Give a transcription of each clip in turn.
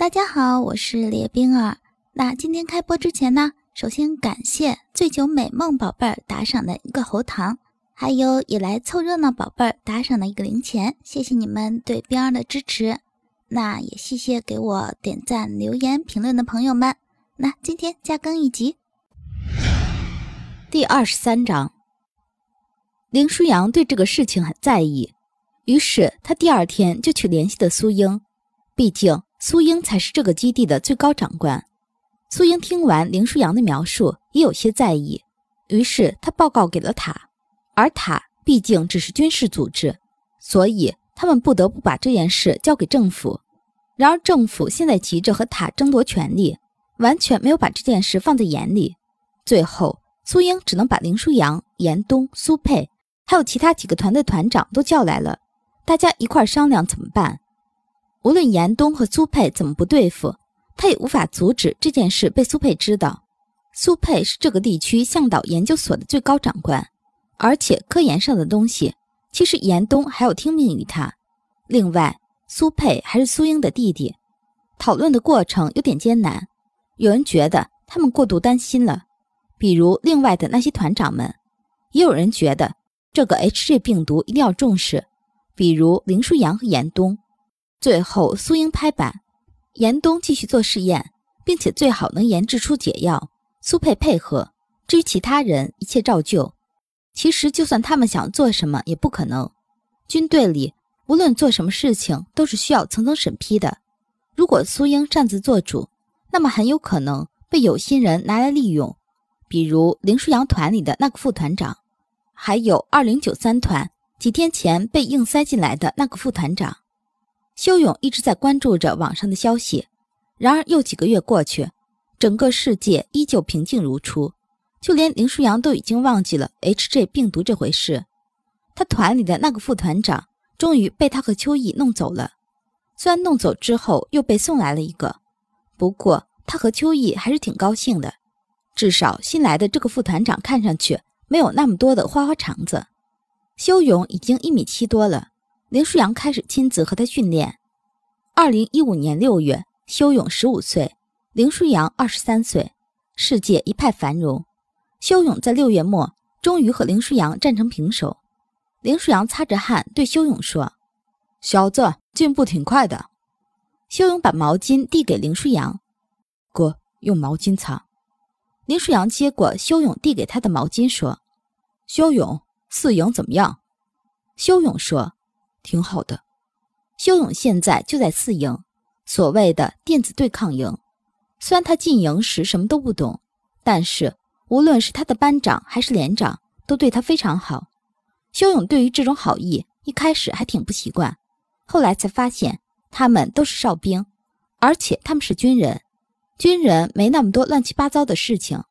大家好，我是列冰儿。那今天开播之前呢，首先感谢醉酒美梦宝贝儿打赏的一个喉糖，还有也来凑热闹宝贝儿打赏的一个零钱，谢谢你们对冰儿的支持。那也谢谢给我点赞、留言、评论的朋友们。那今天加更一集，第二十三章。林舒扬对这个事情很在意，于是他第二天就去联系的苏英，毕竟。苏英才是这个基地的最高长官。苏英听完林舒扬的描述，也有些在意，于是他报告给了塔。而塔毕竟只是军事组织，所以他们不得不把这件事交给政府。然而政府现在急着和塔争夺权力，完全没有把这件事放在眼里。最后，苏英只能把林舒扬、严冬、苏佩，还有其他几个团的团长都叫来了，大家一块商量怎么办。无论严冬和苏佩怎么不对付，他也无法阻止这件事被苏佩知道。苏佩是这个地区向导研究所的最高长官，而且科研上的东西，其实严冬还要听命于他。另外，苏佩还是苏英的弟弟，讨论的过程有点艰难。有人觉得他们过度担心了，比如另外的那些团长们；也有人觉得这个 HG 病毒一定要重视，比如林舒扬和严冬。最后，苏英拍板，严冬继续做试验，并且最好能研制出解药。苏佩配合，至于其他人，一切照旧。其实，就算他们想做什么，也不可能。军队里无论做什么事情，都是需要层层审批的。如果苏英擅自做主，那么很有可能被有心人拿来利用，比如林舒扬团里的那个副团长，还有二零九三团几天前被硬塞进来的那个副团长。修勇一直在关注着网上的消息，然而又几个月过去，整个世界依旧平静如初，就连林舒扬都已经忘记了 HJ 病毒这回事。他团里的那个副团长终于被他和秋意弄走了，虽然弄走之后又被送来了一个，不过他和秋意还是挺高兴的，至少新来的这个副团长看上去没有那么多的花花肠子。修勇已经一米七多了。林舒扬开始亲自和他训练。二零一五年六月，修勇十五岁，林舒扬二十三岁，世界一派繁荣。修勇在六月末终于和林舒扬战成平手。林舒扬擦着汗对修勇说：“小子，进步挺快的。”修勇把毛巾递给林舒扬：“哥，用毛巾擦。”林舒扬接过修勇递给他的毛巾说：“修勇，四营怎么样？”修勇说。挺好的，修勇现在就在四营，所谓的电子对抗营。虽然他进营时什么都不懂，但是无论是他的班长还是连长，都对他非常好。修勇对于这种好意，一开始还挺不习惯，后来才发现他们都是哨兵，而且他们是军人。军人没那么多乱七八糟的事情，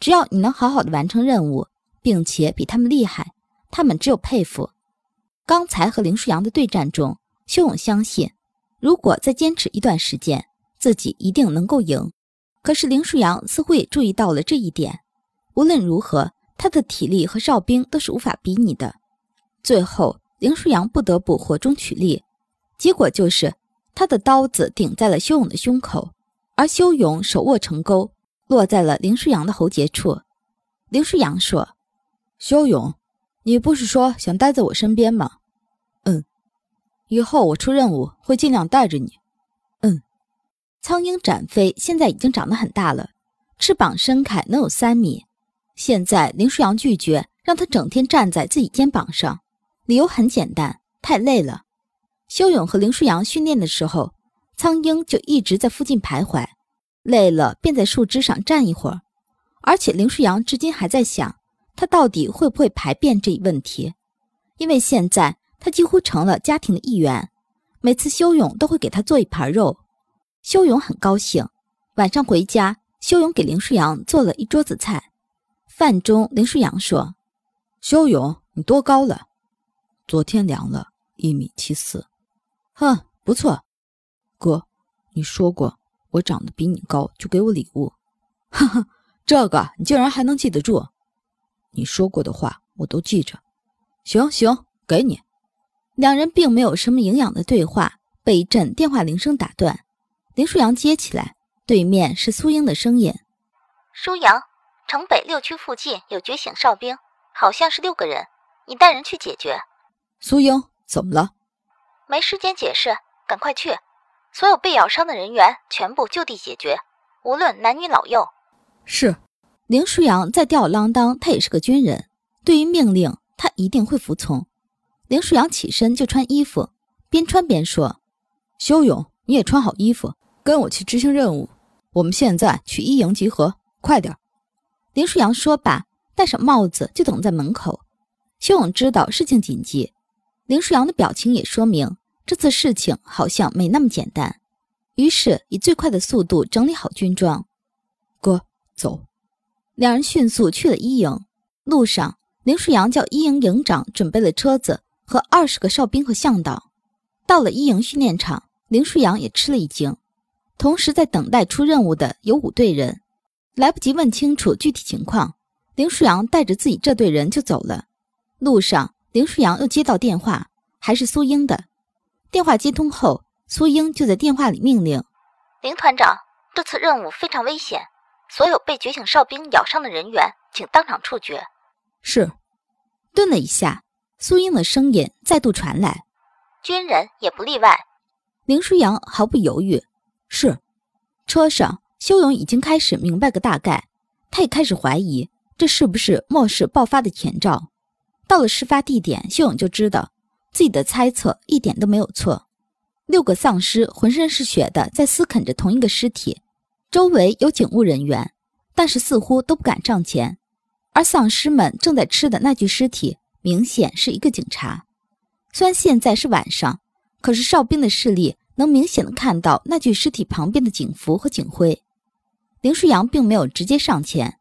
只要你能好好的完成任务，并且比他们厉害，他们只有佩服。刚才和林舒扬的对战中，修勇相信，如果再坚持一段时间，自己一定能够赢。可是林舒扬似乎也注意到了这一点。无论如何，他的体力和哨兵都是无法比拟的。最后，林舒扬不得不火中取栗，结果就是他的刀子顶在了修勇的胸口，而修勇手握成钩，落在了林舒扬的喉结处。林舒扬说：“修勇，你不是说想待在我身边吗？”嗯以后我出任务会尽量带着你。嗯，苍鹰展飞现在已经长得很大了，翅膀伸开能有三米。现在林舒扬拒绝让他整天站在自己肩膀上，理由很简单，太累了。修勇和林舒扬训练的时候，苍鹰就一直在附近徘徊，累了便在树枝上站一会儿。而且林舒扬至今还在想，他到底会不会排便这一问题，因为现在。他几乎成了家庭的一员，每次修勇都会给他做一盘肉，修勇很高兴。晚上回家，修勇给林舒扬做了一桌子菜。饭中，林舒扬说：“修勇，你多高了？昨天量了一米七四。哼，不错。哥，你说过我长得比你高就给我礼物。哈哈，这个你竟然还能记得住？你说过的话我都记着。行行，给你。”两人并没有什么营养的对话，被一阵电话铃声打断。林舒扬接起来，对面是苏英的声音：“舒扬，城北六区附近有觉醒哨兵，好像是六个人，你带人去解决。”苏英，怎么了？没时间解释，赶快去！所有被咬伤的人员全部就地解决，无论男女老幼。是。林舒扬再吊儿郎当，他也是个军人，对于命令，他一定会服从。林舒扬起身就穿衣服，边穿边说：“修勇，你也穿好衣服，跟我去执行任务。我们现在去一营集合，快点！”林舒扬说罢，戴上帽子就等在门口。修勇知道事情紧急，林舒扬的表情也说明这次事情好像没那么简单，于是以最快的速度整理好军装。哥，走。两人迅速去了一营。路上，林舒扬叫一营营长准备了车子和二十个哨兵和向导。到了一营训练场，林舒扬也吃了一惊。同时，在等待出任务的有五队人，来不及问清楚具体情况，林舒扬带着自己这队人就走了。路上，林舒扬又接到电话，还是苏英的。电话接通后，苏英就在电话里命令：“林团长，这次任务非常危险。”所有被觉醒哨兵咬伤的人员，请当场处决。是。顿了一下，苏英的声音再度传来：“军人也不例外。”林舒扬毫不犹豫：“是。”车上，修勇已经开始明白个大概，他也开始怀疑这是不是末世爆发的前兆。到了事发地点，修勇就知道自己的猜测一点都没有错。六个丧尸浑身是血的在撕啃着同一个尸体。周围有警务人员，但是似乎都不敢上前。而丧尸们正在吃的那具尸体，明显是一个警察。虽然现在是晚上，可是哨兵的视力能明显的看到那具尸体旁边的警服和警徽。林舒扬并没有直接上前，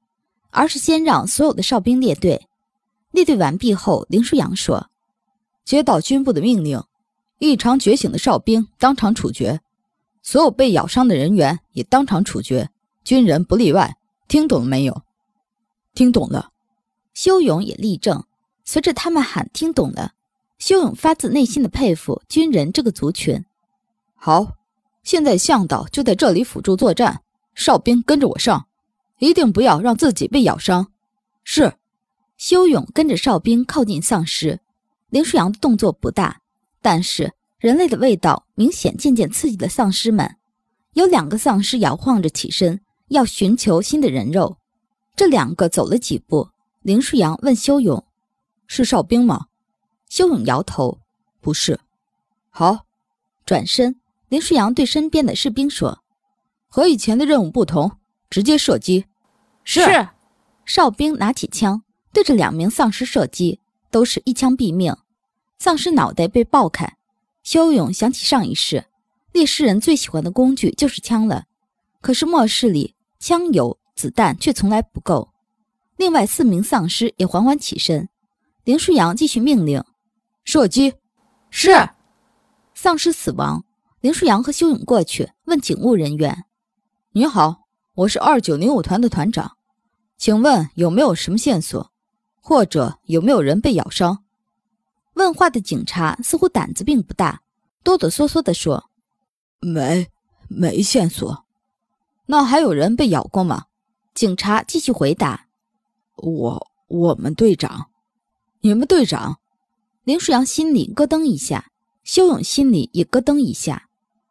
而是先让所有的哨兵列队。列队完毕后，林舒扬说：“接到军部的命令，异常觉醒的哨兵当场处决。”所有被咬伤的人员也当场处决，军人不例外。听懂了没有？听懂了。修勇也立正。随着他们喊“听懂了”，修勇发自内心的佩服军人这个族群。好，现在向导就在这里辅助作战，哨兵跟着我上，一定不要让自己被咬伤。是。修勇跟着哨兵靠近丧尸。林舒扬的动作不大，但是。人类的味道明显渐渐刺激了丧尸们，有两个丧尸摇晃着起身，要寻求新的人肉。这两个走了几步，林舒扬问修勇：“是哨兵吗？”修勇摇头：“不是。”好，转身，林舒扬对身边的士兵说：“和以前的任务不同，直接射击。”是。哨兵拿起枪，对着两名丧尸射击，都是一枪毙命，丧尸脑袋被爆开。修勇想起上一世，猎尸人最喜欢的工具就是枪了。可是末世里，枪有，子弹却从来不够。另外四名丧尸也缓缓起身。林舒扬继续命令：“射击。”是。丧尸死亡，林舒扬和修勇过去问警务人员：“你好，我是二九零五团的团长，请问有没有什么线索，或者有没有人被咬伤？”问话的警察似乎胆子并不大，哆哆嗦嗦地说：“没，没线索。那还有人被咬过吗？”警察继续回答：“我，我们队长，你们队长。”林舒扬心里咯噔一下，修勇心里也咯噔一下。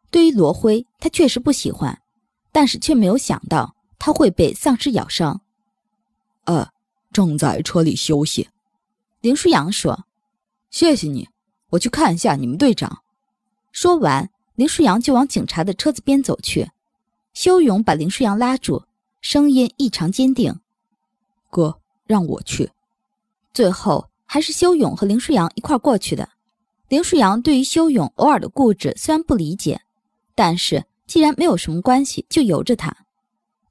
对于罗辉，他确实不喜欢，但是却没有想到他会被丧尸咬伤。呃，正在车里休息。林舒扬说。谢谢你，我去看一下你们队长。说完，林舒扬就往警察的车子边走去。修勇把林舒扬拉住，声音异常坚定：“哥，让我去。”最后还是修勇和林舒扬一块过去的。林舒扬对于修勇偶尔的固执虽然不理解，但是既然没有什么关系，就由着他。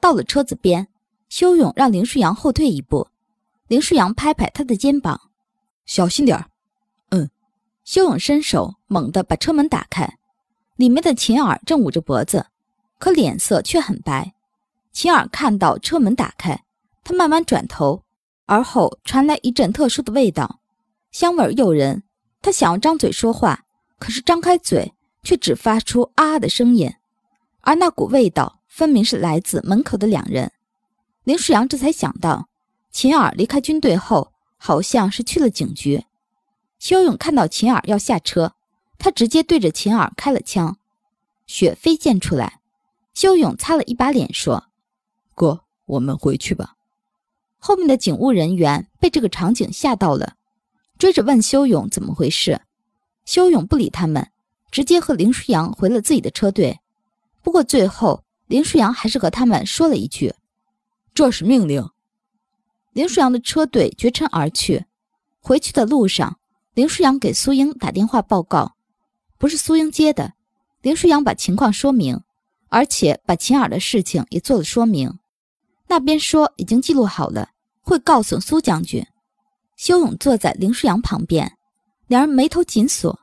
到了车子边，修勇让林舒扬后退一步。林舒扬拍拍他的肩膀：“小心点儿。”修勇伸手猛地把车门打开，里面的秦儿正捂着脖子，可脸色却很白。秦儿看到车门打开，他慢慢转头，而后传来一阵特殊的味道，香味诱人。他想要张嘴说话，可是张开嘴却只发出啊的声音，而那股味道分明是来自门口的两人。林舒扬这才想到，秦儿离开军队后，好像是去了警局。修勇看到秦儿要下车，他直接对着秦儿开了枪，血飞溅出来。修勇擦了一把脸，说：“哥，我们回去吧。”后面的警务人员被这个场景吓到了，追着问修勇怎么回事。修勇不理他们，直接和林舒扬回了自己的车队。不过最后，林舒扬还是和他们说了一句。这是命令。林舒扬的车队绝尘而去。回去的路上，林舒扬给苏英打电话报告，不是苏英接的。林舒扬把情况说明，而且把秦耳的事情也做了说明。那边说已经记录好了，会告诉苏将军。修勇坐在林舒扬旁边，两人眉头紧锁。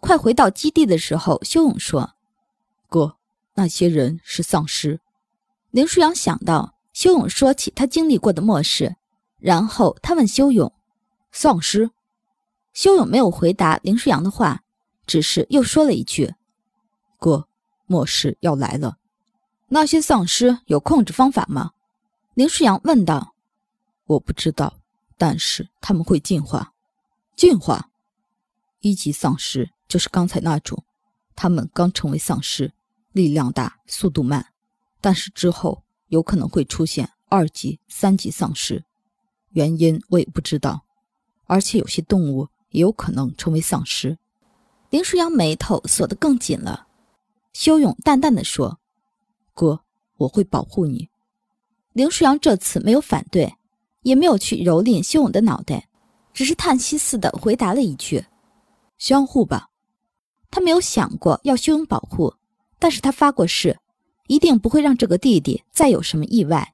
快回到基地的时候，修勇说：“哥，那些人是丧尸。”林舒扬想到。修勇说起他经历过的末世，然后他问修勇：“丧尸？”修勇没有回答林舒扬的话，只是又说了一句：“哥，末世要来了，那些丧尸有控制方法吗？”林舒扬问道。“我不知道，但是他们会进化。进化？一级丧尸就是刚才那种，他们刚成为丧尸，力量大，速度慢，但是之后……”有可能会出现二级、三级丧尸，原因我也不知道。而且有些动物也有可能成为丧尸。林舒扬眉头锁得更紧了。修勇淡淡的说：“哥，我会保护你。”林舒扬这次没有反对，也没有去蹂躏修勇的脑袋，只是叹息似的回答了一句：“相互吧。”他没有想过要修勇保护，但是他发过誓。一定不会让这个弟弟再有什么意外。